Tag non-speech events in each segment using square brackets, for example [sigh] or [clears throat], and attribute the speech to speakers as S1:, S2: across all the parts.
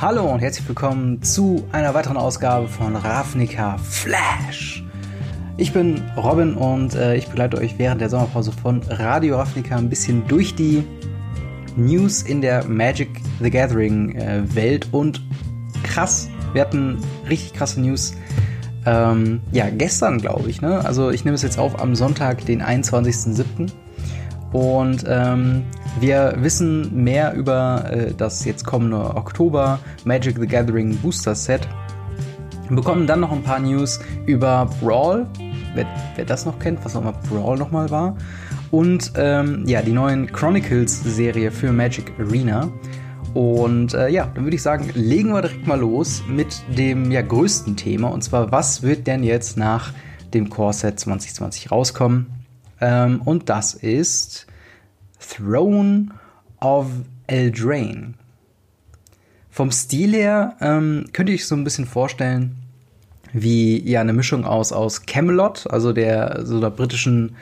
S1: Hallo und herzlich willkommen zu einer weiteren Ausgabe von Ravnica Flash. Ich bin Robin und äh, ich begleite euch während der Sommerpause von Radio Ravnica ein bisschen durch die News in der Magic the Gathering äh, Welt und krass, wir hatten richtig krasse News. Ähm, ja, gestern glaube ich, ne? Also ich nehme es jetzt auf am Sonntag, den 21.07. Und ähm, wir wissen mehr über äh, das jetzt kommende Oktober Magic the Gathering Booster Set. Wir bekommen dann noch ein paar News über Brawl. Wer, wer das noch kennt, was auch immer Brawl nochmal war. Und ähm, ja, die neuen Chronicles-Serie für Magic Arena. Und äh, ja, dann würde ich sagen, legen wir direkt mal los mit dem ja, größten Thema. Und zwar, was wird denn jetzt nach dem Core Set 2020 rauskommen? Ähm, und das ist Throne of Eldraine. Vom Stil her ähm, könnt ihr euch so ein bisschen vorstellen, wie ja eine Mischung aus, aus Camelot, also der so der britischen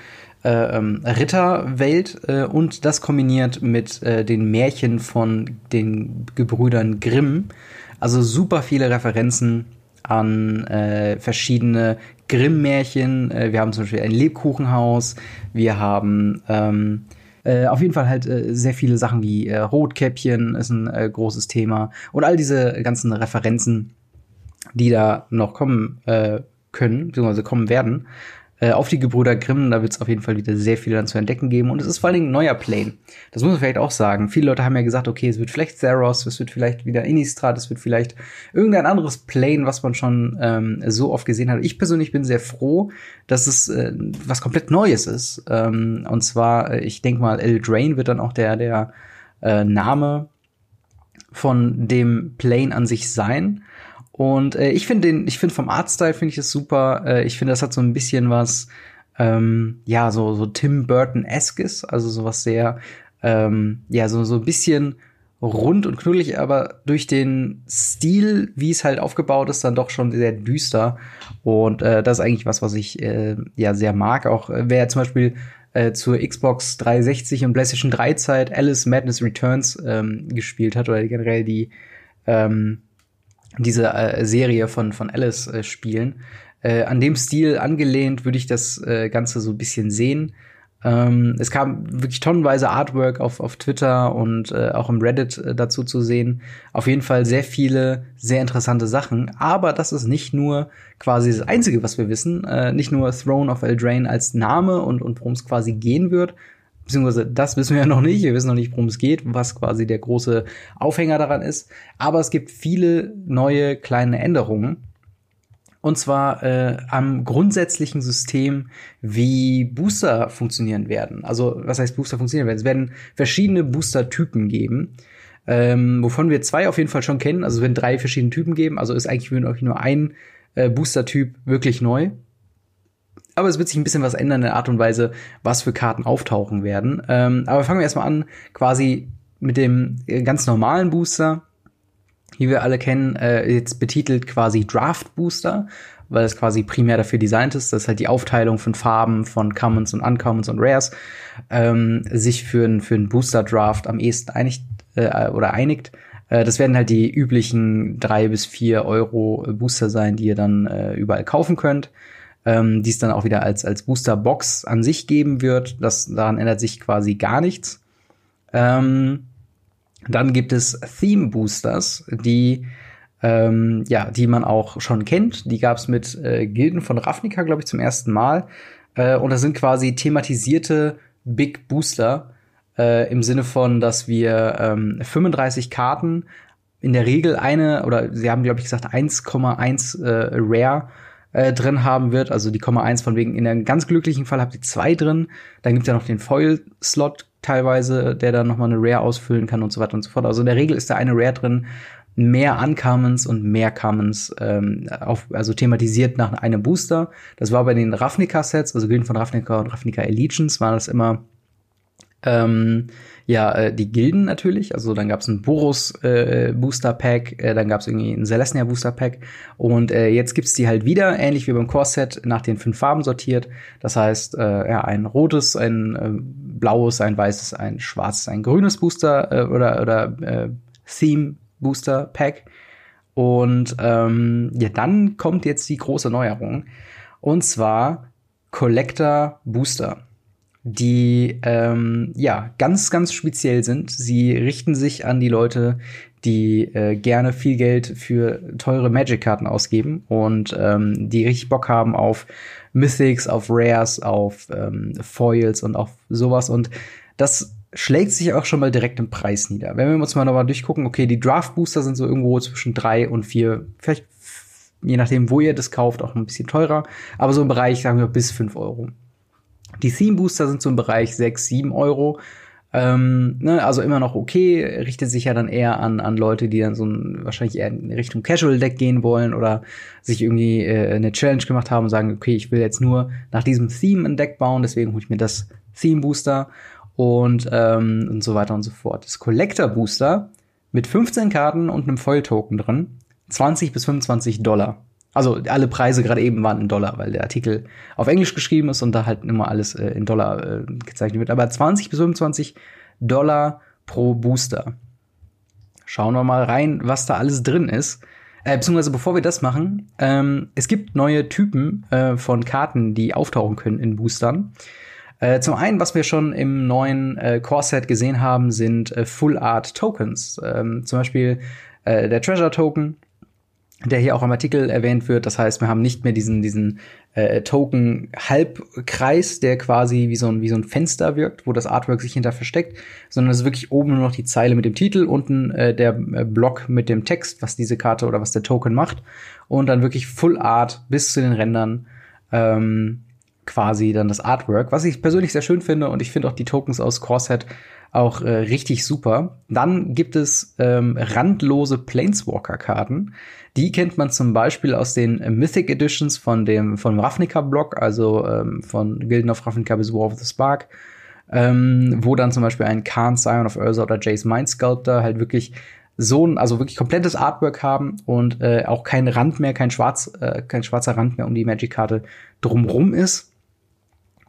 S1: äh, ähm, Ritterwelt äh, und das kombiniert mit äh, den Märchen von den Gebrüdern Grimm. Also super viele Referenzen an äh, verschiedene Grimm-Märchen. Äh, wir haben zum Beispiel ein Lebkuchenhaus. Wir haben ähm, äh, auf jeden Fall halt äh, sehr viele Sachen wie äh, Rotkäppchen ist ein äh, großes Thema. Und all diese ganzen Referenzen, die da noch kommen können, beziehungsweise kommen werden, äh, auf die Gebrüder Grimm. Da wird es auf jeden Fall wieder sehr viel dann zu entdecken geben. Und es ist vor allen Dingen ein neuer Plane. Das muss man vielleicht auch sagen. Viele Leute haben ja gesagt, okay, es wird vielleicht Theros, es wird vielleicht wieder Innistrad, es wird vielleicht irgendein anderes Plane, was man schon ähm, so oft gesehen hat. Ich persönlich bin sehr froh, dass es äh, was komplett Neues ist. Ähm, und zwar, äh, ich denke mal, Eldraine wird dann auch der, der äh, Name von dem Plane an sich sein. Und äh, ich finde den, ich finde vom Artstyle finde ich es super. Äh, ich finde, das hat so ein bisschen was, ähm, ja, so, so Tim Burton-eskes, also sowas sehr, ähm, ja, so, so ein bisschen rund und knuddelig, aber durch den Stil, wie es halt aufgebaut ist, dann doch schon sehr düster. Und äh, das ist eigentlich was, was ich äh, ja sehr mag. Auch äh, wer zum Beispiel äh, zur Xbox 360 und PlayStation 3 Zeit Alice Madness Returns ähm, gespielt hat oder generell die ähm, diese äh, Serie von, von Alice äh, spielen. Äh, an dem Stil angelehnt würde ich das äh, Ganze so ein bisschen sehen. Ähm, es kam wirklich tonnenweise Artwork auf, auf Twitter und äh, auch im Reddit äh, dazu zu sehen. Auf jeden Fall sehr viele, sehr interessante Sachen. Aber das ist nicht nur quasi das Einzige, was wir wissen. Äh, nicht nur Throne of Eldraine als Name und, und worum es quasi gehen wird, beziehungsweise das wissen wir ja noch nicht. Wir wissen noch nicht, worum es geht, was quasi der große Aufhänger daran ist. Aber es gibt viele neue kleine Änderungen. Und zwar äh, am grundsätzlichen System, wie Booster funktionieren werden. Also, was heißt Booster funktionieren werden? Es werden verschiedene Booster-Typen geben, ähm, wovon wir zwei auf jeden Fall schon kennen. Also, es werden drei verschiedene Typen geben. Also ist eigentlich nur ein äh, Booster-Typ wirklich neu aber es wird sich ein bisschen was ändern in der Art und Weise, was für Karten auftauchen werden. Ähm, aber fangen wir erstmal an, quasi mit dem äh, ganz normalen Booster, wie wir alle kennen, äh, jetzt betitelt quasi Draft Booster, weil es quasi primär dafür designt ist, dass halt die Aufteilung von Farben von Commons und Uncommons und Rares ähm, sich für, ein, für einen Booster Draft am ehesten einigt äh, oder einigt. Äh, das werden halt die üblichen drei bis vier Euro Booster sein, die ihr dann äh, überall kaufen könnt ähm, die es dann auch wieder als, als Booster-Box an sich geben wird. Das, daran ändert sich quasi gar nichts. Ähm, dann gibt es Theme-Boosters, die ähm, ja, die man auch schon kennt. Die gab es mit äh, Gilden von Ravnica, glaube ich, zum ersten Mal. Äh, und das sind quasi thematisierte Big Booster äh, im Sinne von, dass wir ähm, 35 Karten in der Regel eine oder sie haben glaube ich gesagt 1,1 äh, Rare äh, drin haben wird. Also die Komma 1 von wegen, in einem ganz glücklichen Fall habt ihr zwei drin. Dann gibt es ja noch den Foil-Slot teilweise, der dann nochmal eine Rare ausfüllen kann und so weiter und so fort. Also in der Regel ist da eine Rare drin, mehr Uncommons und mehr Commons, ähm, auf, also thematisiert nach einem Booster. Das war bei den Ravnica-Sets, also Gilden von Ravnica und Ravnica Allegiance, war das immer ähm, ja, äh, die Gilden natürlich. Also dann gab es ein Boros äh, Booster Pack, äh, dann gab es irgendwie ein Celestia Booster Pack und äh, jetzt gibt's die halt wieder, ähnlich wie beim Core Set, nach den fünf Farben sortiert. Das heißt, äh, ja, ein rotes, ein äh, blaues, ein weißes, ein schwarzes, ein grünes Booster äh, oder oder äh, Theme Booster Pack. Und ähm, ja, dann kommt jetzt die große Neuerung. Und zwar Collector Booster die ähm, ja ganz, ganz speziell sind. Sie richten sich an die Leute, die äh, gerne viel Geld für teure Magic-Karten ausgeben und ähm, die richtig Bock haben auf Mythics, auf Rares, auf ähm, Foils und auf sowas. Und das schlägt sich auch schon mal direkt im Preis nieder. Wenn wir uns mal nochmal durchgucken, okay, die Draft-Booster sind so irgendwo zwischen drei und vier, vielleicht je nachdem, wo ihr das kauft, auch ein bisschen teurer, aber so im Bereich, sagen wir, bis fünf Euro. Die Theme Booster sind so im Bereich 6, 7 Euro. Ähm, ne, also immer noch okay, richtet sich ja dann eher an, an Leute, die dann so ein, wahrscheinlich eher in Richtung Casual Deck gehen wollen oder sich irgendwie äh, eine Challenge gemacht haben und sagen, okay, ich will jetzt nur nach diesem Theme ein Deck bauen, deswegen hole ich mir das Theme Booster und, ähm, und so weiter und so fort. Das Collector Booster mit 15 Karten und einem Foil Token drin, 20 bis 25 Dollar. Also alle Preise gerade eben waren in Dollar, weil der Artikel auf Englisch geschrieben ist und da halt immer alles äh, in Dollar äh, gezeichnet wird. Aber 20 bis 25 Dollar pro Booster. Schauen wir mal rein, was da alles drin ist. Äh, beziehungsweise bevor wir das machen, ähm, es gibt neue Typen äh, von Karten, die auftauchen können in Boostern. Äh, zum einen, was wir schon im neuen äh, Core-Set gesehen haben, sind äh, Full Art Tokens. Ähm, zum Beispiel äh, der Treasure Token der hier auch im Artikel erwähnt wird. Das heißt, wir haben nicht mehr diesen, diesen äh, Token-Halbkreis, der quasi wie so, ein, wie so ein Fenster wirkt, wo das Artwork sich hinter versteckt, sondern es ist wirklich oben nur noch die Zeile mit dem Titel, unten äh, der äh, Block mit dem Text, was diese Karte oder was der Token macht. Und dann wirklich Full Art bis zu den Rändern. Ähm, quasi dann das Artwork, was ich persönlich sehr schön finde und ich finde auch die Tokens aus Corset auch äh, richtig super. Dann gibt es ähm, randlose Planeswalker-Karten. Die kennt man zum Beispiel aus den Mythic Editions von dem von Ravnica-Block, also ähm, von Gilden of Ravnica bis War of the Spark, ähm, wo dann zum Beispiel ein Khan, Scion of Urza oder Jace Mind Sculptor halt wirklich so ein, also wirklich komplettes Artwork haben und äh, auch kein Rand mehr, kein schwarz, äh, kein schwarzer Rand mehr um die Magic-Karte drumrum ist.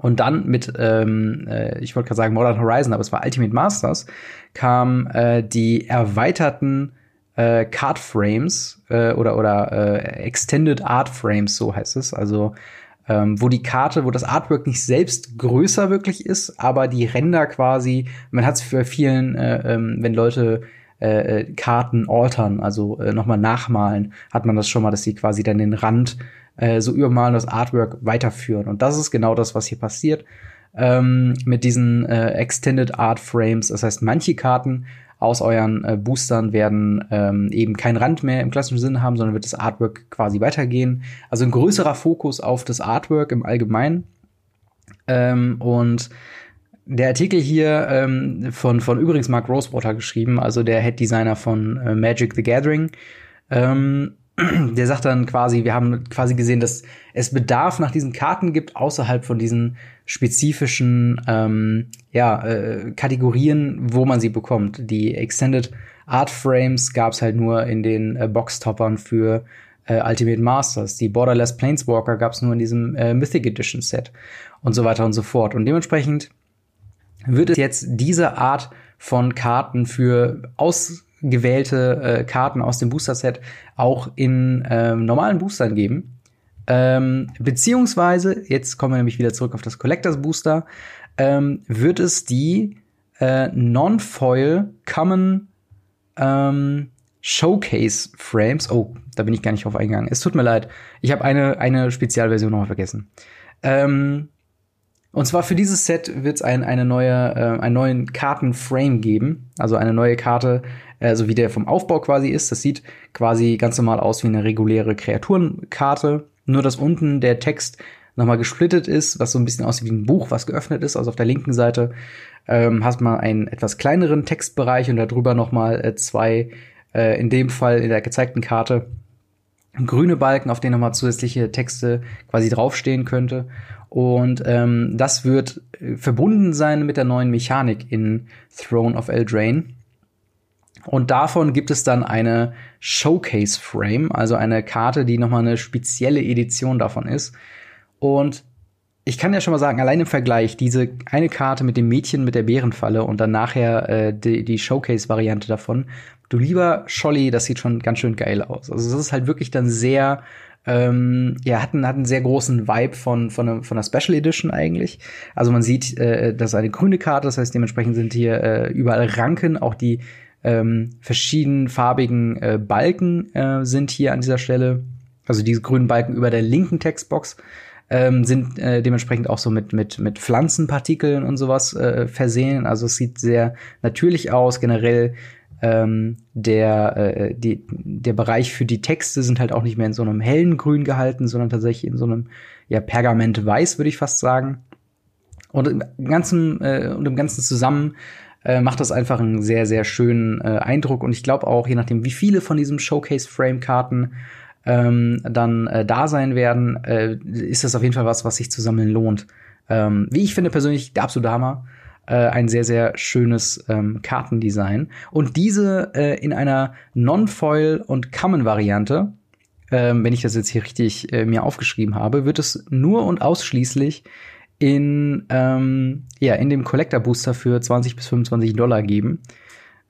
S1: Und dann mit, ähm, äh, ich wollte gerade sagen Modern Horizon, aber es war Ultimate Masters, kam äh, die erweiterten äh, Card Frames äh, oder oder äh, Extended Art Frames, so heißt es. Also ähm, wo die Karte, wo das Artwork nicht selbst größer wirklich ist, aber die Ränder quasi, man hat es für vielen, äh, ähm, wenn Leute äh, äh, Karten altern, also äh, nochmal nachmalen, hat man das schon mal, dass sie quasi dann den Rand äh, so übermalen, das Artwork weiterführen. Und das ist genau das, was hier passiert ähm, mit diesen äh, Extended Art Frames. Das heißt, manche Karten aus euren äh, Boostern werden ähm, eben keinen Rand mehr im klassischen Sinne haben, sondern wird das Artwork quasi weitergehen. Also ein größerer Fokus auf das Artwork im Allgemeinen. Ähm, und der Artikel hier ähm, von, von übrigens Mark Rosewater geschrieben, also der Head Designer von äh, Magic the Gathering, ähm, der sagt dann quasi, wir haben quasi gesehen, dass es Bedarf nach diesen Karten gibt, außerhalb von diesen spezifischen ähm, ja, äh, Kategorien, wo man sie bekommt. Die Extended Art Frames gab es halt nur in den äh, Boxtoppern für äh, Ultimate Masters. Die Borderless Planeswalker gab es nur in diesem äh, Mythic Edition Set und so weiter und so fort. Und dementsprechend wird es jetzt diese Art von Karten für aus gewählte äh, Karten aus dem Booster-Set auch in ähm, normalen Boostern geben. Ähm, beziehungsweise, jetzt kommen wir nämlich wieder zurück auf das Collectors Booster, ähm, wird es die äh, Non-Foil Common ähm, Showcase Frames. Oh, da bin ich gar nicht drauf eingegangen. Es tut mir leid. Ich habe eine, eine Spezialversion noch mal vergessen. Ähm, und zwar für dieses Set wird es ein, eine neue, äh, einen neuen Kartenframe geben. Also eine neue Karte, also wie der vom Aufbau quasi ist. Das sieht quasi ganz normal aus wie eine reguläre Kreaturenkarte. Nur dass unten der Text nochmal gesplittet ist, was so ein bisschen aussieht wie ein Buch, was geöffnet ist. Also auf der linken Seite ähm, hast man einen etwas kleineren Textbereich und darüber nochmal äh, zwei, äh, in dem Fall in der gezeigten Karte, grüne Balken, auf denen nochmal zusätzliche Texte quasi draufstehen könnte. Und ähm, das wird äh, verbunden sein mit der neuen Mechanik in Throne of Eldraine. Und davon gibt es dann eine Showcase Frame, also eine Karte, die nochmal eine spezielle Edition davon ist. Und ich kann ja schon mal sagen, allein im Vergleich, diese eine Karte mit dem Mädchen mit der Bärenfalle und dann nachher äh, die, die Showcase-Variante davon, du lieber Scholli, das sieht schon ganz schön geil aus. Also das ist halt wirklich dann sehr, ähm, ja, hat einen, hat einen sehr großen Vibe von, von, einer, von einer Special Edition eigentlich. Also man sieht, äh, das ist eine grüne Karte, das heißt dementsprechend sind hier äh, überall Ranken, auch die ähm, verschiedenfarbigen äh, Balken äh, sind hier an dieser Stelle. Also diese grünen Balken über der linken Textbox ähm, sind äh, dementsprechend auch so mit, mit, mit Pflanzenpartikeln und sowas äh, versehen. Also es sieht sehr natürlich aus. Generell ähm, der, äh, die, der Bereich für die Texte sind halt auch nicht mehr in so einem hellen Grün gehalten, sondern tatsächlich in so einem ja, Pergament-Weiß, würde ich fast sagen. Und im Ganzen, äh, und im Ganzen zusammen äh, macht das einfach einen sehr, sehr schönen äh, Eindruck. Und ich glaube auch, je nachdem, wie viele von diesen Showcase-Frame-Karten ähm, dann äh, da sein werden, äh, ist das auf jeden Fall was, was sich zu sammeln lohnt. Ähm, wie ich finde persönlich, der absolute Hammer. Äh, ein sehr, sehr schönes ähm, Kartendesign. Und diese in einer Non-Foil- und Common-Variante, ähm, wenn ich das jetzt hier richtig mir aufgeschrieben habe, wird es nur und ausschließlich in, ähm, ja, in dem Collector Booster für 20 bis 25 Dollar geben.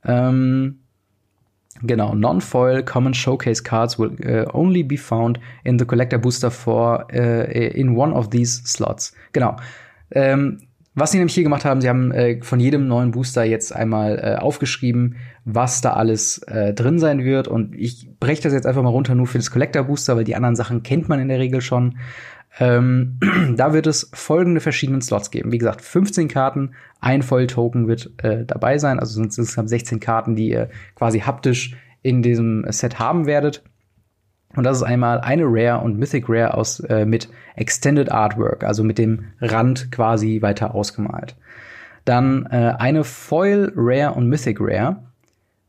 S1: Ähm, Genau, non-foil common showcase cards will uh, only be found in the collector booster for uh, in one of these slots. Genau. Ähm, was sie nämlich hier gemacht haben, sie haben äh, von jedem neuen Booster jetzt einmal äh, aufgeschrieben, was da alles äh, drin sein wird. Und ich breche das jetzt einfach mal runter nur für das Collector Booster, weil die anderen Sachen kennt man in der Regel schon. Ähm, [clears throat] da wird es folgende verschiedenen Slots geben. Wie gesagt, 15 Karten, ein Foil-Token wird äh, dabei sein. Also sind es insgesamt 16 Karten, die ihr quasi haptisch in diesem Set haben werdet. Und das ist einmal eine Rare und Mythic Rare aus äh, mit Extended Artwork, also mit dem Rand quasi weiter ausgemalt. Dann äh, eine Foil Rare und Mythic Rare.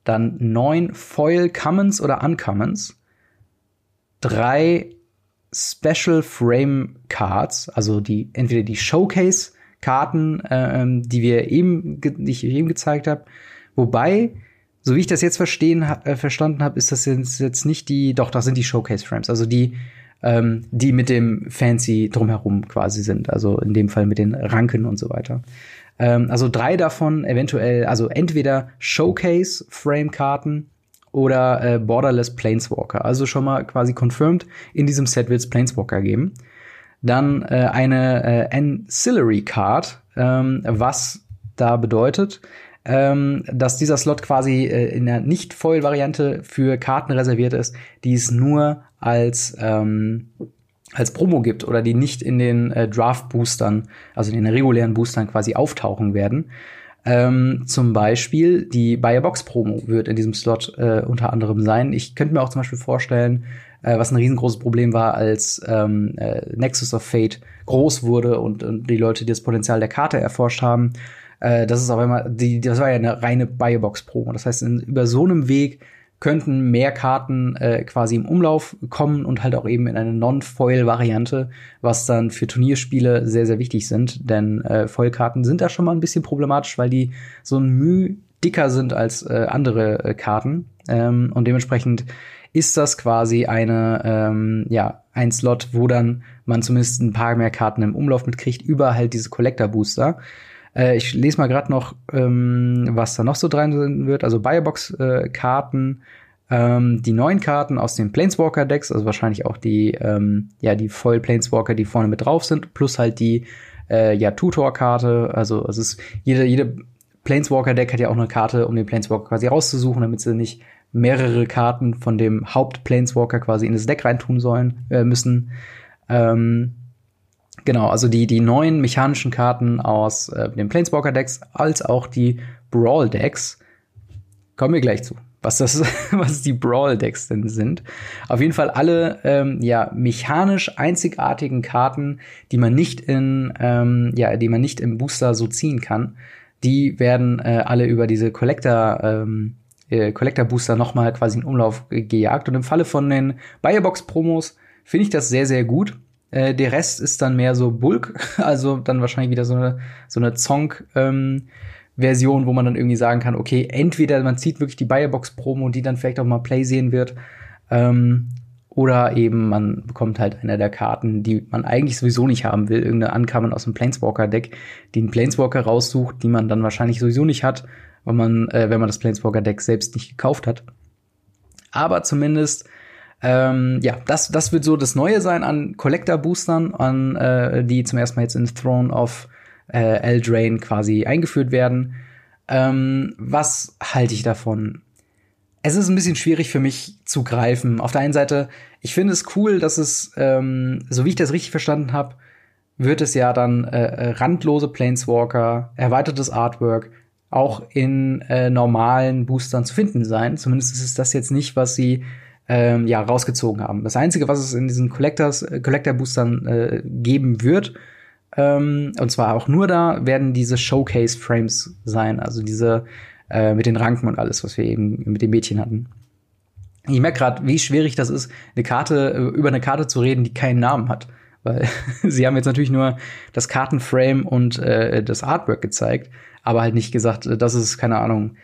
S1: Dann neun Foil Commons oder Uncommons. Drei Special Frame Cards, also die entweder die Showcase Karten, äh, die wir eben, die ich eben gezeigt habe, wobei so wie ich das jetzt verstehen, äh, verstanden habe, ist das jetzt, jetzt nicht die, doch, das sind die Showcase Frames, also die, ähm, die mit dem Fancy drumherum quasi sind, also in dem Fall mit den Ranken und so weiter. Ähm, also drei davon eventuell, also entweder Showcase Frame Karten oder äh, Borderless Planeswalker. Also schon mal quasi confirmed, in diesem Set wird es Planeswalker geben. Dann äh, eine äh, Ancillary Card, ähm, was da bedeutet, ähm, dass dieser Slot quasi äh, in der Nicht-Foil-Variante für Karten reserviert ist, die es nur als ähm, als Promo gibt oder die nicht in den äh, Draft-Boostern, also in den regulären Boostern quasi auftauchen werden. Ähm, zum Beispiel die Buy Box Promo wird in diesem Slot äh, unter anderem sein. Ich könnte mir auch zum Beispiel vorstellen, äh, was ein riesengroßes Problem war, als ähm, äh, Nexus of Fate groß wurde und, und die Leute das Potenzial der Karte erforscht haben. Äh, das ist auch immer, die, das war ja eine reine Buy Box Promo. Das heißt, in, über so einem Weg könnten mehr Karten äh, quasi im Umlauf kommen und halt auch eben in eine Non-Foil-Variante, was dann für Turnierspiele sehr, sehr wichtig sind. Denn äh, Foil-Karten sind da schon mal ein bisschen problematisch, weil die so ein Mühe dicker sind als äh, andere äh, Karten. Ähm, und dementsprechend ist das quasi eine, ähm, ja, ein Slot, wo dann man zumindest ein paar mehr Karten im Umlauf mitkriegt, über halt diese Collector-Booster. Äh, ich lese mal gerade noch, ähm, was da noch so drin wird. Also Biobox-Karten, äh, ähm, die neuen Karten aus den Planeswalker-Decks, also wahrscheinlich auch die, ähm, ja, die Voll-Planeswalker, die vorne mit drauf sind, plus halt die, äh, ja, Tutor-Karte. Also es ist jede, jede Planeswalker-Deck hat ja auch eine Karte, um den Planeswalker quasi rauszusuchen, damit sie nicht mehrere Karten von dem Haupt-Planeswalker quasi in das Deck reintun sollen, äh, müssen. Ähm, Genau, also die, die neuen mechanischen Karten aus äh, den Planeswalker-Decks als auch die Brawl-Decks. Kommen wir gleich zu, was das, [laughs] was die Brawl-Decks denn sind. Auf jeden Fall alle, ähm, ja, mechanisch einzigartigen Karten, die man nicht in, ähm, ja, die man nicht im Booster so ziehen kann. Die werden äh, alle über diese Collector, ähm, äh, Collector Booster nochmal quasi in Umlauf gejagt. Und im Falle von den Buyerbox Promos finde ich das sehr, sehr gut äh, der Rest ist dann mehr so Bulk, [laughs] also dann wahrscheinlich wieder so eine, so eine Zonk, ähm, Version, wo man dann irgendwie sagen kann, okay, entweder man zieht wirklich die Buyerbox Promo, die dann vielleicht auch mal Play sehen wird, ähm, Oder eben man bekommt halt eine der Karten, die man eigentlich sowieso nicht haben will. Irgendeine Ankamen aus dem Planeswalker-Deck, die einen Planeswalker raussucht, die man dann wahrscheinlich sowieso nicht hat, wenn man, äh, wenn man das Planeswalker-Deck selbst nicht gekauft hat. Aber zumindest, ähm, ja, das, das wird so das Neue sein an Collector-Boostern, an äh, die zum ersten Mal jetzt in Throne of äh, Eldraine quasi eingeführt werden. Ähm, was halte ich davon? es ist ein bisschen schwierig für mich zu greifen. Auf der einen Seite, ich finde es cool, dass es, ähm, so wie ich das richtig verstanden habe, wird es ja dann äh, äh, randlose Planeswalker, erweitertes Artwork auch in äh, normalen Boostern zu finden sein. Zumindest ist es das jetzt nicht, was sie ähm, ja rausgezogen haben. Das einzige, was es in diesen Collectors äh, Collector Boostern äh, geben wird, ähm, und zwar auch nur da, werden diese Showcase Frames sein, also diese äh, mit den Ranken und alles, was wir eben mit dem Mädchen hatten. Ich merke gerade, wie schwierig das ist, eine Karte, äh, über eine Karte zu reden, die keinen Namen hat. Weil [laughs] sie haben jetzt natürlich nur das Kartenframe und äh, das Artwork gezeigt, aber halt nicht gesagt, äh, das ist, keine Ahnung,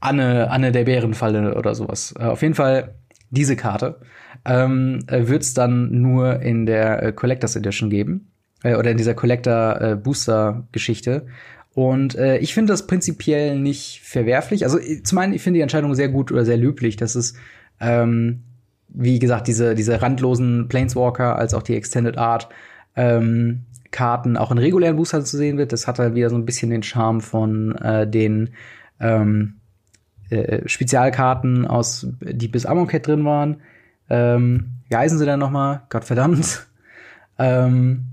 S1: Anne, Anne der Bärenfalle oder sowas. Auf jeden Fall diese Karte ähm, wird es dann nur in der äh, Collectors Edition geben. Äh, oder in dieser Collector äh, Booster Geschichte. Und äh, ich finde das prinzipiell nicht verwerflich. Also zum einen, ich finde die Entscheidung sehr gut oder sehr löblich, dass es, ähm, wie gesagt, diese, diese randlosen Planeswalker als auch die Extended Art ähm, Karten auch in regulären Boostern zu sehen wird. Das hat halt wieder so ein bisschen den Charme von äh, den ähm, äh, Spezialkarten aus, die bis Amonkhet drin waren. Ähm, wie heißen sie denn noch mal? Gottverdammt. [laughs] ähm,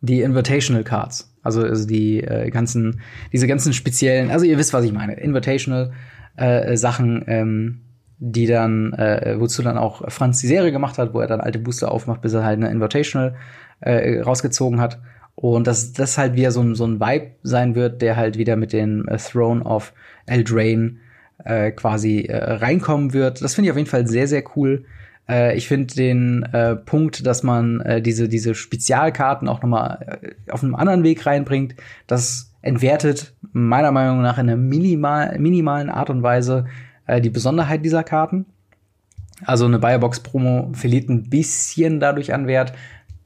S1: die Invitational Cards. Also, also die äh, ganzen, diese ganzen speziellen, also ihr wisst, was ich meine, Invitational äh, Sachen, ähm, die dann, äh, wozu dann auch Franz die Serie gemacht hat, wo er dann alte Booster aufmacht, bis er halt eine Invitational äh, rausgezogen hat. Und dass das halt wieder so ein, so ein Vibe sein wird, der halt wieder mit den äh, Throne of Eldraine äh, quasi äh, reinkommen wird. Das finde ich auf jeden Fall sehr, sehr cool. Äh, ich finde den äh, Punkt, dass man äh, diese, diese Spezialkarten auch nochmal äh, auf einem anderen Weg reinbringt, das entwertet meiner Meinung nach in einer minimal, minimalen Art und Weise äh, die Besonderheit dieser Karten. Also eine Biobox-Promo verliert ein bisschen dadurch an Wert,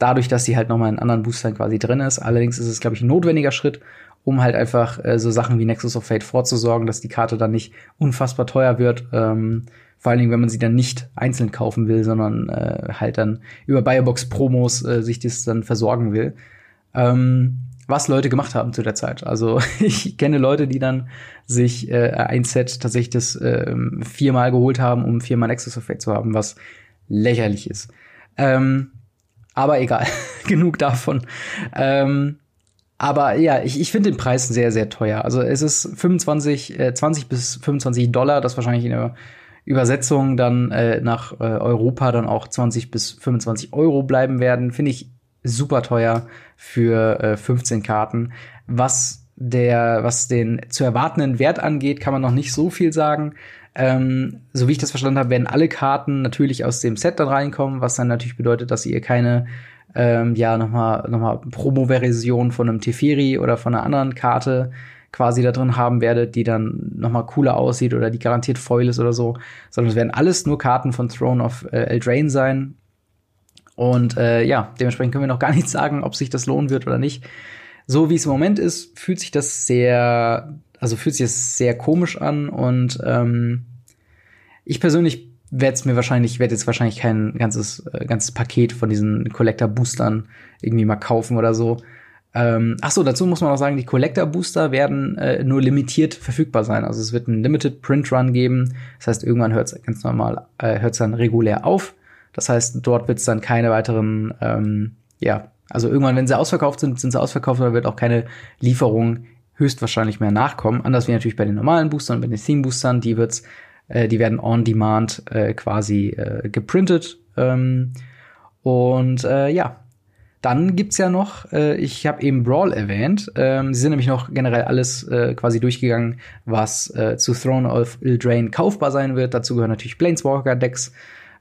S1: dadurch, dass sie halt nochmal in anderen Boostern quasi drin ist. Allerdings ist es, glaube ich, ein notwendiger Schritt, um halt einfach äh, so Sachen wie Nexus of Fate vorzusorgen, dass die Karte dann nicht unfassbar teuer wird. Ähm, vor allen Dingen, wenn man sie dann nicht einzeln kaufen will, sondern äh, halt dann über Biobox-Promos äh, sich das dann versorgen will. Ähm, was Leute gemacht haben zu der Zeit. Also [laughs] ich kenne Leute, die dann sich äh, ein Set tatsächlich das äh, viermal geholt haben, um viermal Nexus Effect zu haben, was lächerlich ist. Ähm, aber egal, [laughs] genug davon. Ähm, aber ja, ich, ich finde den Preis sehr, sehr teuer. Also es ist 25, äh, 20 bis 25 Dollar, das wahrscheinlich in der Übersetzungen dann äh, nach äh, Europa dann auch 20 bis 25 Euro bleiben werden. Finde ich super teuer für äh, 15 Karten. Was der, was den zu erwartenden Wert angeht, kann man noch nicht so viel sagen. Ähm, so wie ich das verstanden habe, werden alle Karten natürlich aus dem Set dann reinkommen, was dann natürlich bedeutet, dass ihr keine ähm, ja nochmal noch mal Promo-Version von einem Teferi oder von einer anderen Karte quasi da drin haben werdet, die dann noch mal cooler aussieht oder die garantiert Foil ist oder so, sondern es werden alles nur Karten von Throne of äh, Eldraine sein. Und äh, ja, dementsprechend können wir noch gar nicht [laughs] sagen, ob sich das lohnen wird oder nicht. So wie es im Moment ist, fühlt sich das sehr, also fühlt sich das sehr komisch an und ähm, ich persönlich werde es mir wahrscheinlich, werde jetzt wahrscheinlich kein ganzes äh, ganzes Paket von diesen Collector Boostern irgendwie mal kaufen oder so. Ähm, ach so, dazu muss man auch sagen, die Collector Booster werden äh, nur limitiert verfügbar sein. Also es wird einen Limited Print Run geben. Das heißt, irgendwann hört es ganz normal, äh, hört es dann regulär auf. Das heißt, dort wird es dann keine weiteren, ähm, ja, also irgendwann, wenn sie ausverkauft sind, sind sie ausverkauft, aber wird auch keine Lieferung höchstwahrscheinlich mehr nachkommen. Anders wie natürlich bei den normalen Boostern, bei den Theme Boostern, die wird's, äh, die werden on demand äh, quasi äh, geprintet. Ähm, und äh, ja, dann gibt's ja noch, äh, ich habe eben Brawl erwähnt. Ähm, sie sind nämlich noch generell alles äh, quasi durchgegangen, was äh, zu Throne of Eldraine kaufbar sein wird. Dazu gehören natürlich Planeswalker-Decks,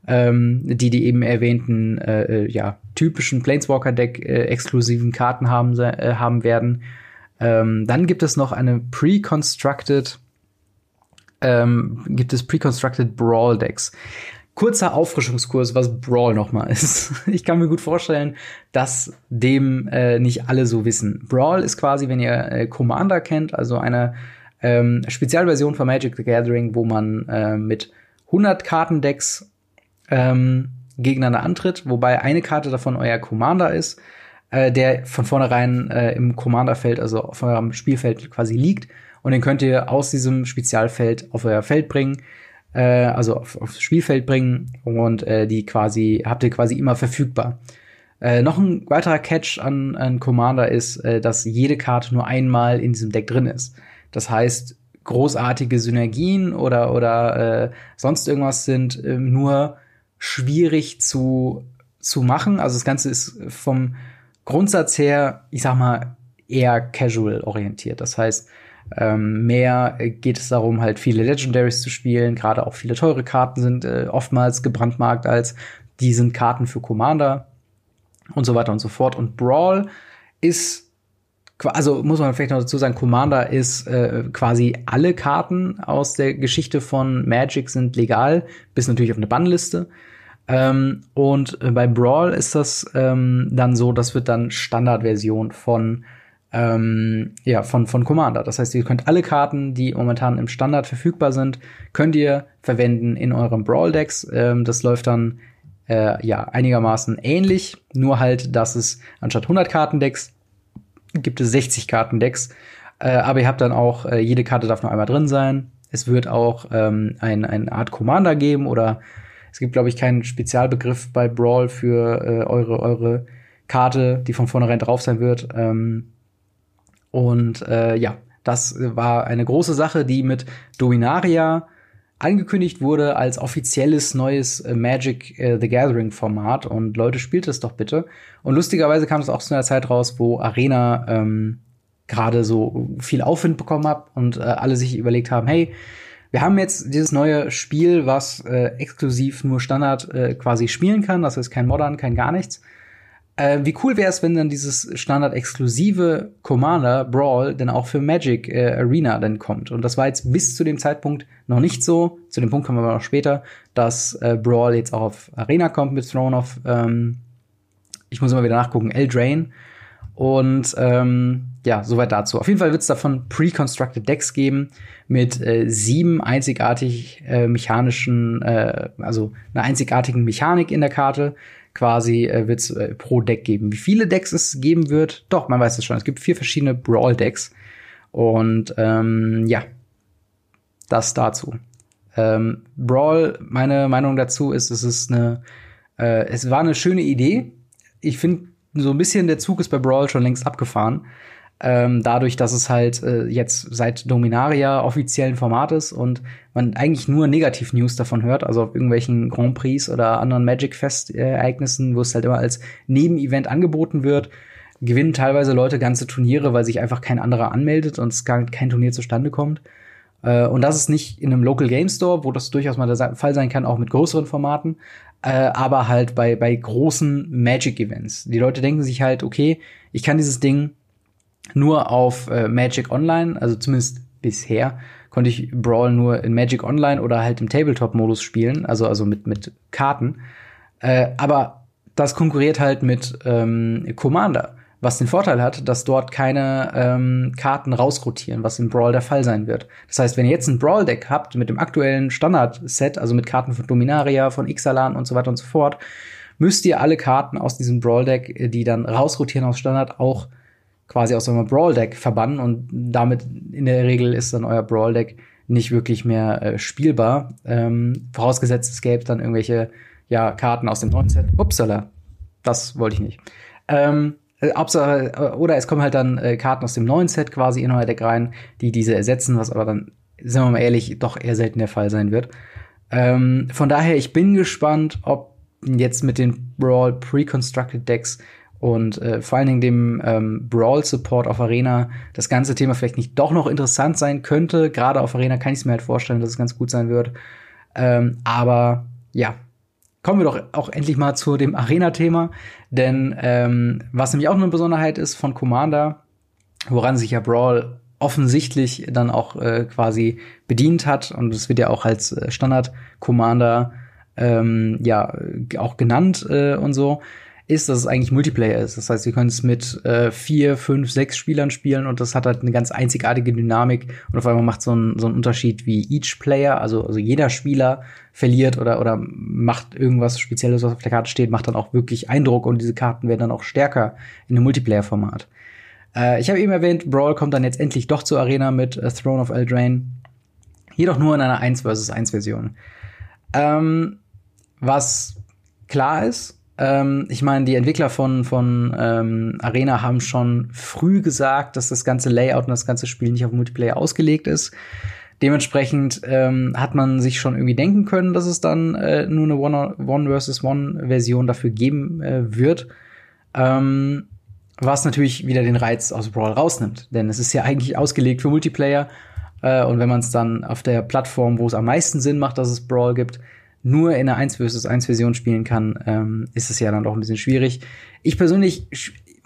S1: ähm, die die eben erwähnten äh, äh ja typischen Planeswalker-Deck äh, exklusiven Karten haben äh, haben werden. Ähm, dann gibt es noch eine pre-constructed ähm, gibt es pre-constructed Brawl Decks. kurzer Auffrischungskurs, was Brawl nochmal ist. [laughs] Ich kann mir gut vorstellen, dass dem äh, nicht alle so wissen. Brawl ist quasi, wenn ihr äh, Commander kennt, also eine ähm, Spezialversion von Magic the Gathering, wo man äh, mit 100 Kartendecks ähm, gegeneinander antritt, wobei eine Karte davon euer Commander ist, äh, der von vornherein äh, im Commanderfeld, also auf eurem Spielfeld quasi liegt. Und den könnt ihr aus diesem Spezialfeld auf euer Feld bringen, äh, also auf, aufs Spielfeld bringen und äh, die quasi, habt ihr quasi immer verfügbar. Äh, noch ein weiterer Catch an, an Commander ist, äh, dass jede Karte nur einmal in diesem Deck drin ist. Das heißt, großartige Synergien oder, oder äh, sonst irgendwas sind äh, nur schwierig zu, zu machen. Also das Ganze ist vom Grundsatz her, ich sag mal, eher casual orientiert. Das heißt, ähm, mehr geht es darum, halt viele Legendaries zu spielen. Gerade auch viele teure Karten sind äh, oftmals gebrandmarkt als die sind Karten für Commander und so weiter und so fort. Und Brawl ist also muss man vielleicht noch dazu sagen, Commander ist äh, quasi alle Karten aus der Geschichte von Magic sind legal, bis natürlich auf eine Bannliste. Ähm, und bei Brawl ist das ähm, dann so, das wird dann Standardversion von ähm, ja, von, von Commander. Das heißt, ihr könnt alle Karten, die momentan im Standard verfügbar sind, könnt ihr verwenden in eurem Brawl-Decks. Ähm, das läuft dann äh, ja einigermaßen ähnlich, nur halt, dass es anstatt 100 Kartendecks gibt es 60 Kartendecks. Äh, aber ihr habt dann auch, äh, jede Karte darf nur einmal drin sein. Es wird auch ähm, ein, eine Art Commander geben oder es gibt, glaube ich, keinen Spezialbegriff bei Brawl für äh, eure, eure Karte, die von vornherein drauf sein wird. Ähm, und äh, ja, das war eine große Sache, die mit Dominaria angekündigt wurde als offizielles neues äh, Magic äh, the Gathering Format und Leute spielt es doch bitte. Und lustigerweise kam es auch zu einer Zeit raus, wo Arena ähm, gerade so viel Aufwind bekommen hat und äh, alle sich überlegt haben, hey, wir haben jetzt dieses neue Spiel, was äh, exklusiv nur Standard äh, quasi spielen kann, das ist kein Modern, kein gar nichts. Äh, wie cool wäre es, wenn dann dieses standard-exklusive Commander Brawl dann auch für Magic äh, Arena dann kommt? Und das war jetzt bis zu dem Zeitpunkt noch nicht so. Zu dem Punkt kommen wir aber noch später, dass äh, Brawl jetzt auch auf Arena kommt mit Throne of, ähm, ich muss immer wieder nachgucken, Eldraine. Und ähm, ja, soweit dazu. Auf jeden Fall wird es davon pre-constructed Decks geben mit äh, sieben einzigartig äh, mechanischen, äh, also einer einzigartigen Mechanik in der Karte quasi äh, wird es äh, pro Deck geben. Wie viele Decks es geben wird, doch, man weiß es schon. Es gibt vier verschiedene Brawl-Decks. Und ähm, ja, das dazu. Ähm, Brawl, meine Meinung dazu ist, es ist eine, äh, es war eine schöne Idee. Ich finde, so ein bisschen der Zug ist bei Brawl schon längst abgefahren. Ähm, dadurch, dass es halt äh, jetzt seit Dominaria offiziellen Format ist und man eigentlich nur Negativ-News davon hört, also auf irgendwelchen Grand Prix oder anderen Magic Fest-Ereignissen, wo es halt immer als Nebenevent angeboten wird, gewinnen teilweise Leute ganze Turniere, weil sich einfach kein anderer anmeldet und es gar kein Turnier zustande kommt. Äh, und das ist nicht in einem Local Game Store, wo das durchaus mal der Fall sein kann, auch mit größeren Formaten, äh, aber halt bei, bei großen Magic-Events. Die Leute denken sich halt, okay, ich kann dieses Ding nur auf äh, Magic Online, also zumindest bisher konnte ich Brawl nur in Magic Online oder halt im Tabletop-Modus spielen, also, also mit, mit Karten. Äh, aber das konkurriert halt mit ähm, Commander, was den Vorteil hat, dass dort keine ähm, Karten rausrotieren, was im Brawl der Fall sein wird. Das heißt, wenn ihr jetzt ein Brawl-Deck habt mit dem aktuellen Standard-Set, also mit Karten von Dominaria, von Ixalan und so weiter und so fort, müsst ihr alle Karten aus diesem Brawl-Deck, äh, die dann rausrotieren aus Standard, auch quasi aus eurem Brawl-Deck verbannen und damit in der Regel ist dann euer Brawl-Deck nicht wirklich mehr äh, spielbar. Ähm, vorausgesetzt, es gäbe dann irgendwelche ja, Karten aus dem neuen Set. Upsala, das wollte ich nicht. Ähm, äh, Hauptsache, äh, oder es kommen halt dann äh, Karten aus dem neuen Set quasi in euer Deck rein, die diese ersetzen, was aber dann, sind wir mal ehrlich, doch eher selten der Fall sein wird. Ähm, von daher, ich bin gespannt, ob jetzt mit den Brawl Pre-Constructed Decks und äh, vor allen Dingen dem ähm, Brawl-Support auf Arena das ganze Thema vielleicht nicht doch noch interessant sein könnte. Gerade auf Arena kann ich es mir halt vorstellen, dass es ganz gut sein wird. Ähm, aber ja, kommen wir doch auch endlich mal zu dem Arena-Thema. Denn ähm, was nämlich auch eine Besonderheit ist von Commander, woran sich ja Brawl offensichtlich dann auch äh, quasi bedient hat, und es wird ja auch als äh, Standard-Commander ähm, ja auch genannt äh, und so, ist, dass es eigentlich Multiplayer ist. Das heißt, ihr könnt es mit äh, vier, fünf, sechs Spielern spielen und das hat halt eine ganz einzigartige Dynamik und auf einmal macht so ein, so ein Unterschied wie each Player, also, also jeder Spieler verliert oder, oder macht irgendwas Spezielles, was auf der Karte steht, macht dann auch wirklich Eindruck und diese Karten werden dann auch stärker in dem Multiplayer-Format. Äh, ich habe eben erwähnt, Brawl kommt dann jetzt endlich doch zur Arena mit äh, Throne of Eldraine. Jedoch nur in einer 1 vs 1 Version. Ähm, was klar ist, ähm, ich meine, die Entwickler von, von ähm, Arena haben schon früh gesagt, dass das ganze Layout und das ganze Spiel nicht auf Multiplayer ausgelegt ist. Dementsprechend ähm, hat man sich schon irgendwie denken können, dass es dann äh, nur eine One, One versus One Version dafür geben äh, wird. Ähm, was natürlich wieder den Reiz aus Brawl rausnimmt. Denn es ist ja eigentlich ausgelegt für Multiplayer. Äh, und wenn man es dann auf der Plattform, wo es am meisten Sinn macht, dass es Brawl gibt, nur in einer 1 vs 1 Version spielen kann, ähm, ist es ja dann doch ein bisschen schwierig. Ich persönlich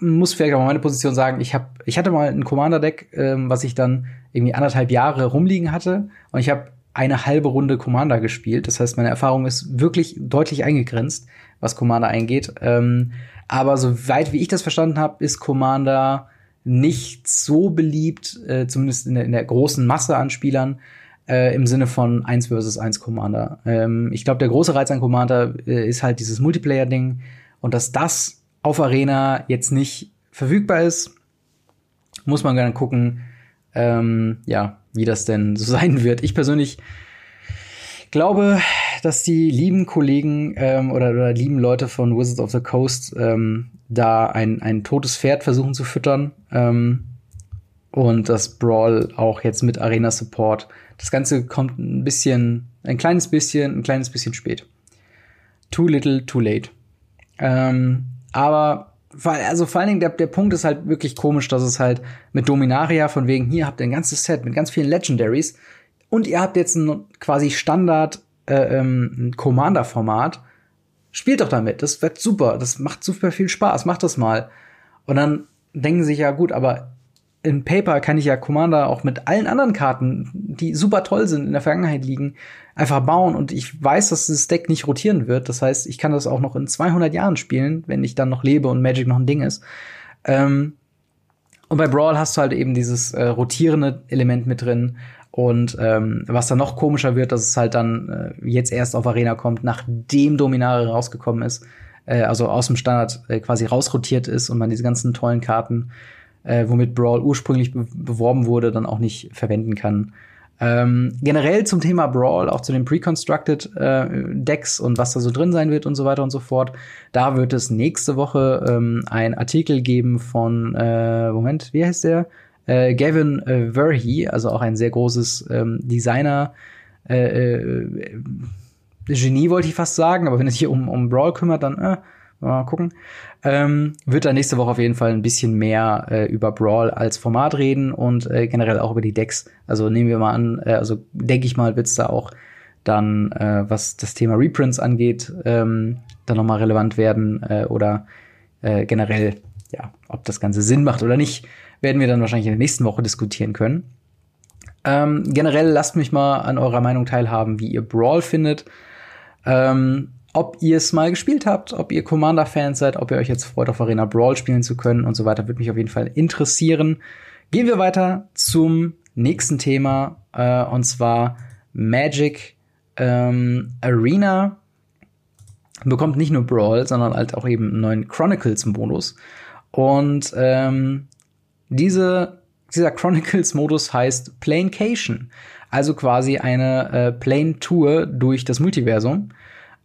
S1: muss vielleicht auch meine Position sagen, ich habe ich hatte mal ein Commander Deck, ähm, was ich dann irgendwie anderthalb Jahre rumliegen hatte und ich habe eine halbe Runde Commander gespielt. Das heißt, meine Erfahrung ist wirklich deutlich eingegrenzt, was Commander eingeht. Ähm, aber soweit wie ich das verstanden habe, ist Commander nicht so beliebt, äh, zumindest in der, in der großen Masse an Spielern, äh, im Sinne von 1 versus 1 Commander. Ähm, ich glaube, der große Reiz an Commander äh, ist halt dieses Multiplayer-Ding und dass das auf Arena jetzt nicht verfügbar ist, muss man gerne gucken, ähm, ja, wie das denn so [laughs] sein wird. Ich persönlich glaube, dass die lieben Kollegen ähm, oder, oder lieben Leute von Wizards of the Coast ähm, da ein, ein totes Pferd versuchen zu füttern. Ähm, und das Brawl auch jetzt mit Arena Support das Ganze kommt ein bisschen, ein kleines bisschen, ein kleines bisschen spät. Too little, too late. Ähm, aber also vor allen Dingen der, der Punkt ist halt wirklich komisch, dass es halt mit Dominaria von wegen hier habt ihr ein ganzes Set mit ganz vielen Legendaries und ihr habt jetzt ein quasi Standard äh, ähm, Commander-Format. Spielt doch damit, das wird super, das macht super viel Spaß, macht das mal. Und dann denken sie sich ja gut, aber in Paper kann ich ja Commander auch mit allen anderen Karten, die super toll sind, in der Vergangenheit liegen, einfach bauen und ich weiß, dass das Deck nicht rotieren wird. Das heißt, ich kann das auch noch in 200 Jahren spielen, wenn ich dann noch lebe und Magic noch ein Ding ist. Ähm, und bei Brawl hast du halt eben dieses äh, rotierende Element mit drin. Und ähm, was dann noch komischer wird, dass es halt dann äh, jetzt erst auf Arena kommt, nachdem Dominare rausgekommen ist, äh, also aus dem Standard äh, quasi rausrotiert ist und man diese ganzen tollen Karten äh, womit Brawl ursprünglich be beworben wurde, dann auch nicht verwenden kann. Ähm, generell zum Thema Brawl, auch zu den Pre-Constructed äh, Decks und was da so drin sein wird und so weiter und so fort. Da wird es nächste Woche ähm, ein Artikel geben von, äh, Moment, wie heißt der? Äh, Gavin äh, Verhey, also auch ein sehr großes ähm, Designer, äh, äh, Genie wollte ich fast sagen, aber wenn es sich um, um Brawl kümmert, dann äh, Mal gucken. Ähm, wird dann nächste Woche auf jeden Fall ein bisschen mehr äh, über Brawl als Format reden und äh, generell auch über die Decks. Also nehmen wir mal an, äh, also denke ich mal, wird es da auch dann, äh, was das Thema Reprints angeht, ähm, dann nochmal relevant werden äh, oder äh, generell, ja, ob das Ganze Sinn macht oder nicht, werden wir dann wahrscheinlich in der nächsten Woche diskutieren können. Ähm, generell lasst mich mal an eurer Meinung teilhaben, wie ihr Brawl findet. Ähm, ob ihr es mal gespielt habt, ob ihr Commander-Fans seid, ob ihr euch jetzt freut, auf Arena Brawl spielen zu können und so weiter, würde mich auf jeden Fall interessieren. Gehen wir weiter zum nächsten Thema, äh, und zwar Magic ähm, Arena bekommt nicht nur Brawl, sondern halt auch eben einen neuen Chronicles-Modus. Und ähm, diese, dieser Chronicles-Modus heißt Planecation, also quasi eine äh, Plane-Tour durch das Multiversum.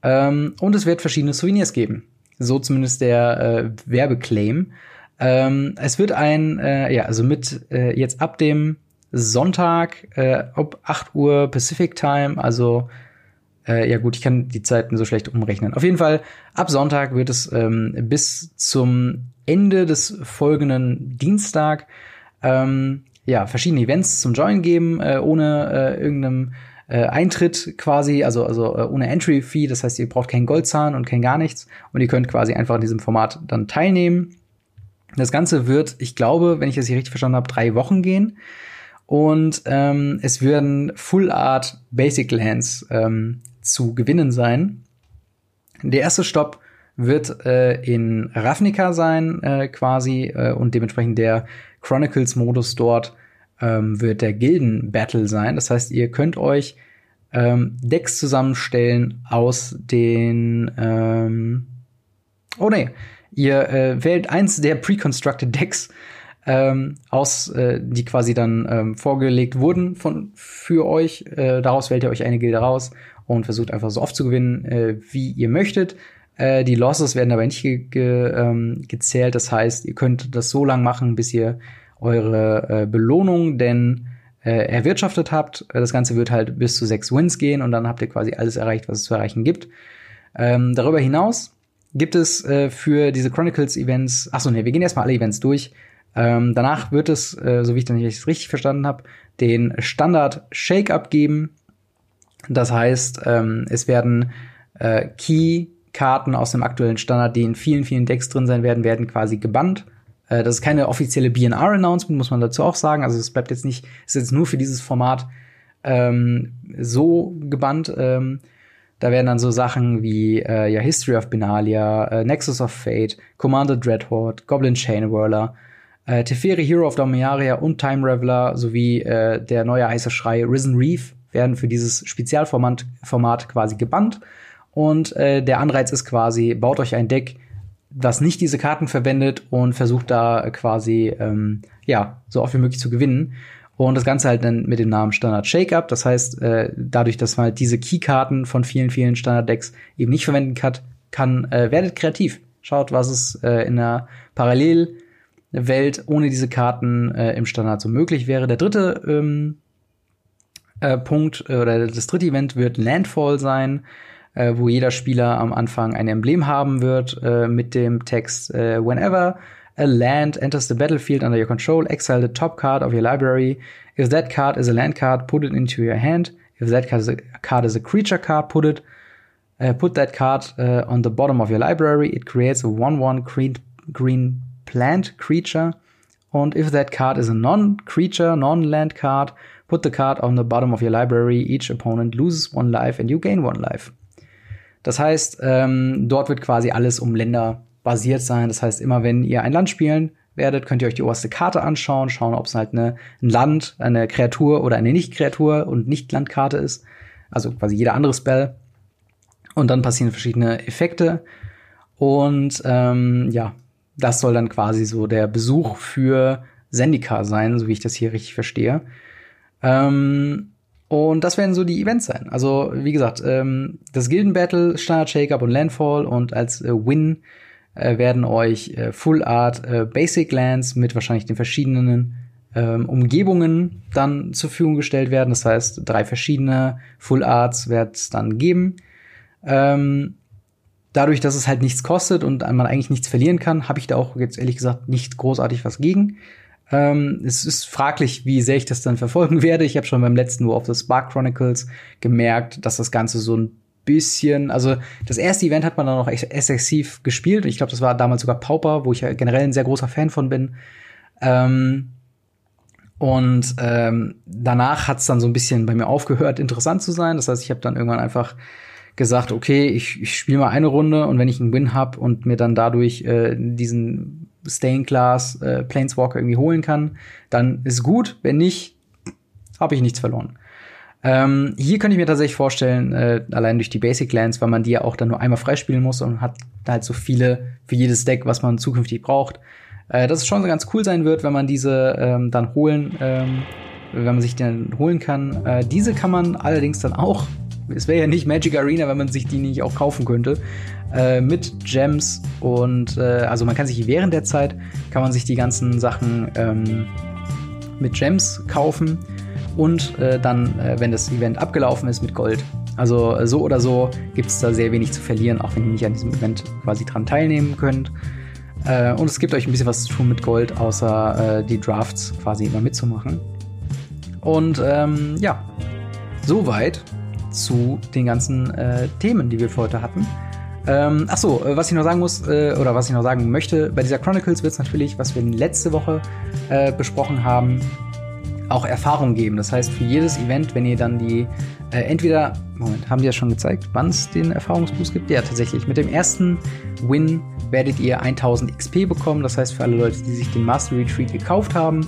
S1: Ähm, und es wird verschiedene Souvenirs geben. So zumindest der äh, Werbeclaim. Ähm, es wird ein, äh, ja, also mit äh, jetzt ab dem Sonntag äh, ob 8 Uhr Pacific Time, also äh, ja gut, ich kann die Zeiten so schlecht umrechnen. Auf jeden Fall, ab Sonntag wird es ähm, bis zum Ende des folgenden Dienstag ähm, ja, verschiedene Events zum Join geben, äh, ohne äh, irgendeinem äh, Eintritt quasi, also, also äh, ohne Entry-Fee. Das heißt, ihr braucht kein Gold zahlen und kein gar nichts. Und ihr könnt quasi einfach in diesem Format dann teilnehmen. Das Ganze wird, ich glaube, wenn ich das hier richtig verstanden habe, drei Wochen gehen. Und ähm, es werden Full Art Basic Lands ähm, zu gewinnen sein. Der erste Stopp wird äh, in Ravnica sein, äh, quasi, äh, und dementsprechend der Chronicles-Modus dort ähm, wird der Gilden-Battle sein. Das heißt, ihr könnt euch ähm, Decks zusammenstellen aus den ähm Oh nee, ihr äh, wählt eins der pre-constructed Decks ähm, aus, äh, die quasi dann ähm, vorgelegt wurden von für euch. Äh, daraus wählt ihr euch eine Gilde raus und versucht einfach so oft zu gewinnen, äh, wie ihr möchtet. Äh, die Losses werden dabei nicht ge ge ähm, gezählt. Das heißt, ihr könnt das so lang machen, bis ihr eure äh, Belohnung denn äh, erwirtschaftet habt. Das Ganze wird halt bis zu sechs Wins gehen und dann habt ihr quasi alles erreicht, was es zu erreichen gibt. Ähm, darüber hinaus gibt es äh, für diese Chronicles-Events, achso, nee, wir gehen erstmal alle Events durch. Ähm, danach wird es, äh, so wie ich nicht richtig verstanden habe, den Standard Shake-Up geben. Das heißt, ähm, es werden äh, Key-Karten aus dem aktuellen Standard, die in vielen, vielen Decks drin sein werden, werden quasi gebannt. Äh, das ist keine offizielle BNR-Announcement, muss man dazu auch sagen. Also es bleibt jetzt nicht, ist jetzt nur für dieses Format ähm, so gebannt. Ähm, da werden dann so Sachen wie äh, ja, History of Benalia, äh, Nexus of Fate, Commander Dreadhorde, Goblin Chain Whirler, äh, Teferi Hero of Dominaria und Time Reveler sowie äh, der neue heiße Schrei Risen Reef werden für dieses Spezialformat Format quasi gebannt. Und äh, der Anreiz ist quasi, baut euch ein Deck, das nicht diese Karten verwendet und versucht da quasi ähm, ja so oft wie möglich zu gewinnen. Und das Ganze halt dann mit dem Namen Standard Shake-Up. Das heißt, äh, dadurch, dass man halt diese Keykarten von vielen, vielen Standard-Decks eben nicht verwenden kann, kann äh, werdet kreativ. Schaut, was es äh, in einer Parallelwelt ohne diese Karten äh, im Standard so möglich wäre. Der dritte ähm, äh, Punkt äh, oder das dritte Event wird Landfall sein, äh, wo jeder Spieler am Anfang ein Emblem haben wird äh, mit dem Text äh, Whenever a land enters the battlefield under your control, exile the top card of your library. If that card is a land card, put it into your hand. If that card is a, card is a creature card, put it uh, put that card uh, on the bottom of your library. It creates a 1-1 green, green plant creature. And if that card is a non-creature, non-land card, put the card on the bottom of your library. Each opponent loses one life and you gain one life. Das heißt, ähm, dort wird quasi alles um Länder basiert sein. Das heißt, immer wenn ihr ein Land spielen werdet, könnt ihr euch die oberste Karte anschauen, schauen, ob es halt eine, ein Land, eine Kreatur oder eine Nicht-Kreatur und Nicht-Landkarte ist. Also quasi jeder andere Spell. Und dann passieren verschiedene Effekte. Und ähm, ja, das soll dann quasi so der Besuch für Zendika sein, so wie ich das hier richtig verstehe. Ähm, und das werden so die Events sein. Also, wie gesagt, ähm, das Gilden Battle, Standard Shake-Up und Landfall und als äh, Win äh, werden euch äh, Full Art äh, Basic Lands mit wahrscheinlich den verschiedenen ähm, Umgebungen dann zur Verfügung gestellt werden. Das heißt, drei verschiedene Full Arts wird es dann geben. Ähm, dadurch, dass es halt nichts kostet und man eigentlich nichts verlieren kann, habe ich da auch jetzt ehrlich gesagt nicht großartig was gegen. Ähm, es ist fraglich, wie sehr ich das dann verfolgen [laughs] werde. Ich habe schon beim letzten War of the Spark Chronicles gemerkt, dass das Ganze so ein bisschen, also das erste Event hat man dann noch exzessiv gespielt. Ich glaube, das war damals sogar Pauper, wo ich ja generell ein sehr großer Fan von bin. Ähm, und ähm, danach hat es dann so ein bisschen bei mir aufgehört, interessant zu sein. Das heißt, ich habe dann irgendwann einfach gesagt, okay, ich, ich spiele mal eine Runde und wenn ich einen Win hab und mir dann dadurch äh, diesen Staying Class äh, Planeswalker irgendwie holen kann, dann ist gut. Wenn nicht, habe ich nichts verloren. Ähm, hier könnte ich mir tatsächlich vorstellen, äh, allein durch die Basic Lands, weil man die ja auch dann nur einmal freispielen muss und hat halt so viele für jedes Deck, was man zukünftig braucht. Äh, dass es schon so ganz cool sein wird, wenn man diese ähm, dann holen, ähm, wenn man sich dann holen kann. Äh, diese kann man allerdings dann auch, es wäre ja nicht Magic Arena, wenn man sich die nicht auch kaufen könnte, äh, mit Gems und äh, also man kann sich während der Zeit kann man sich die ganzen Sachen ähm, mit Gems kaufen und äh, dann, äh, wenn das Event abgelaufen ist, mit Gold. Also äh, so oder so gibt es da sehr wenig zu verlieren, auch wenn ihr nicht an diesem Event quasi dran teilnehmen könnt. Und es gibt euch ein bisschen was zu tun mit Gold, außer die Drafts quasi immer mitzumachen. Und ähm, ja, soweit zu den ganzen äh, Themen, die wir für heute hatten. Ähm, ach so, äh, was ich noch sagen muss, äh, oder was ich noch sagen möchte, bei dieser Chronicles wird es natürlich, was wir letzte Woche äh, besprochen haben, auch Erfahrung geben. Das heißt, für jedes Event, wenn ihr dann die äh, entweder, Moment, haben die ja schon gezeigt, wann es den Erfahrungsboost gibt? Ja, tatsächlich. Mit dem ersten Win werdet ihr 1000 XP bekommen. Das heißt, für alle Leute, die sich den Master Retreat gekauft haben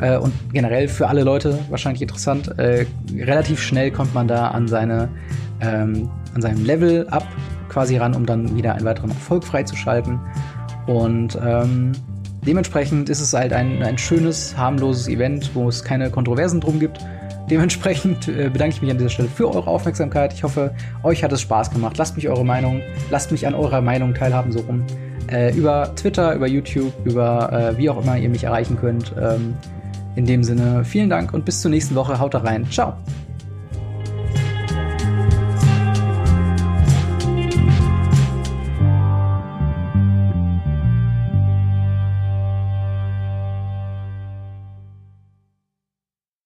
S1: äh, und generell für alle Leute wahrscheinlich interessant, äh, relativ schnell kommt man da an seine ähm, an seinem Level up quasi ran, um dann wieder einen weiteren Erfolg freizuschalten. Und ähm, dementsprechend ist es halt ein, ein schönes, harmloses Event, wo es keine Kontroversen drum gibt. Dementsprechend äh, bedanke ich mich an dieser Stelle für eure Aufmerksamkeit. Ich hoffe, euch hat es Spaß gemacht. Lasst mich eure Meinung, lasst mich an eurer Meinung teilhaben, so rum. Äh, über Twitter, über YouTube, über äh, wie auch immer ihr mich erreichen könnt. Ähm, in dem Sinne, vielen Dank und bis zur nächsten Woche. Haut da rein. Ciao.